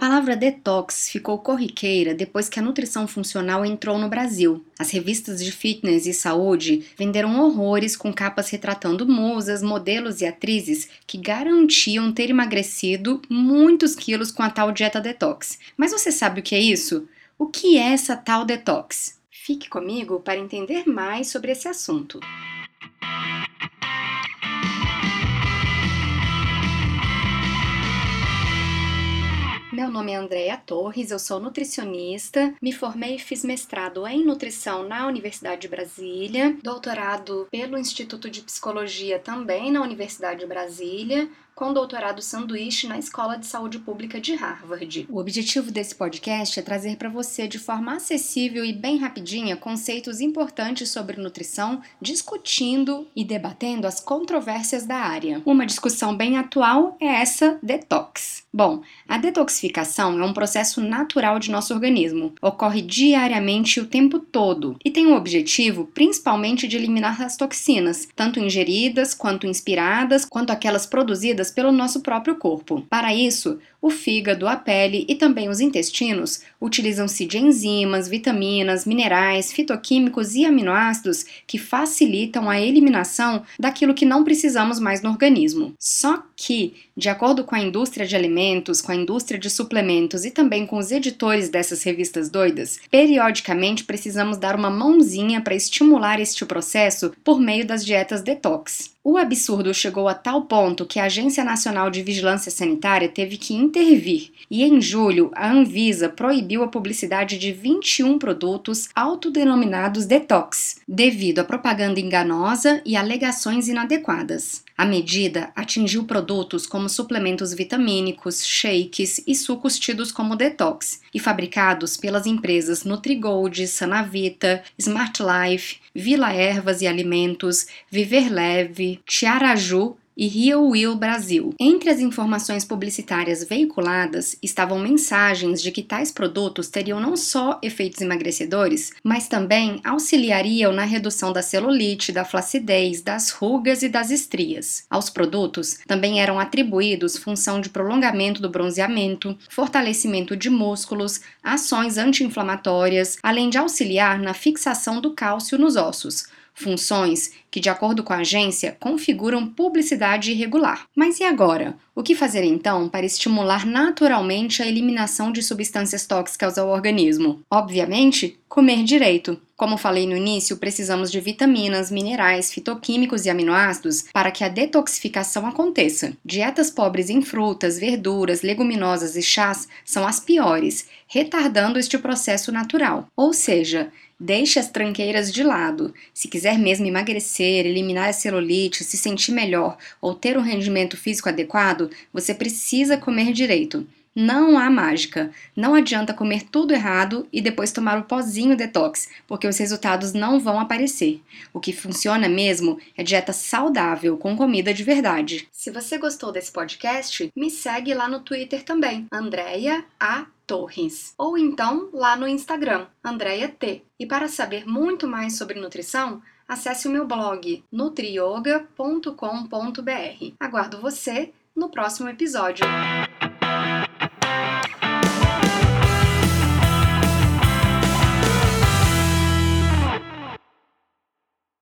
palavra detox ficou corriqueira depois que a nutrição funcional entrou no Brasil. As revistas de fitness e saúde venderam horrores com capas retratando musas, modelos e atrizes que garantiam ter emagrecido muitos quilos com a tal dieta detox. Mas você sabe o que é isso? O que é essa tal detox? Fique comigo para entender mais sobre esse assunto. Meu nome é Andréa Torres, eu sou nutricionista, me formei e fiz mestrado em nutrição na Universidade de Brasília, doutorado pelo Instituto de Psicologia também na Universidade de Brasília, com doutorado sanduíche na Escola de Saúde Pública de Harvard. O objetivo desse podcast é trazer para você de forma acessível e bem rapidinha conceitos importantes sobre nutrição, discutindo e debatendo as controvérsias da área. Uma discussão bem atual é essa detox. Bom, a detoxificação é um processo natural de nosso organismo, ocorre diariamente o tempo todo e tem o objetivo principalmente de eliminar as toxinas, tanto ingeridas quanto inspiradas, quanto aquelas produzidas pelo nosso próprio corpo. Para isso, o fígado, a pele e também os intestinos utilizam-se de enzimas, vitaminas, minerais, fitoquímicos e aminoácidos que facilitam a eliminação daquilo que não precisamos mais no organismo. Só que, de acordo com a indústria de alimentos, com a indústria de suplementos e também com os editores dessas revistas doidas, periodicamente precisamos dar uma mãozinha para estimular este processo por meio das dietas detox. O absurdo chegou a tal ponto que a Agência Nacional de Vigilância Sanitária teve que intervir, e em julho a Anvisa proibiu a publicidade de 21 produtos autodenominados detox, devido à propaganda enganosa e alegações inadequadas. A medida atingiu produtos como suplementos vitamínicos, shakes e sucos tidos como detox e fabricados pelas empresas Nutrigold, Sanavita, Smart Life, Vila Ervas e Alimentos, Viver Leve, Tiaraju e Rio Will Brasil. Entre as informações publicitárias veiculadas estavam mensagens de que tais produtos teriam não só efeitos emagrecedores, mas também auxiliariam na redução da celulite, da flacidez, das rugas e das estrias. Aos produtos também eram atribuídos função de prolongamento do bronzeamento, fortalecimento de músculos, ações anti-inflamatórias, além de auxiliar na fixação do cálcio nos ossos funções que, de acordo com a agência, configuram publicidade irregular. Mas e agora? O que fazer então para estimular naturalmente a eliminação de substâncias tóxicas ao organismo? Obviamente, comer direito. Como falei no início, precisamos de vitaminas, minerais, fitoquímicos e aminoácidos para que a detoxificação aconteça. Dietas pobres em frutas, verduras, leguminosas e chás são as piores, retardando este processo natural. Ou seja, Deixe as tranqueiras de lado. Se quiser mesmo emagrecer, eliminar a celulite, se sentir melhor ou ter um rendimento físico adequado, você precisa comer direito. Não há mágica. Não adianta comer tudo errado e depois tomar o pozinho detox, porque os resultados não vão aparecer. O que funciona mesmo é dieta saudável com comida de verdade. Se você gostou desse podcast, me segue lá no Twitter também, Andrea A Torres, ou então lá no Instagram, Andrea T. E para saber muito mais sobre nutrição, acesse o meu blog nutrioga.com.br. Aguardo você no próximo episódio.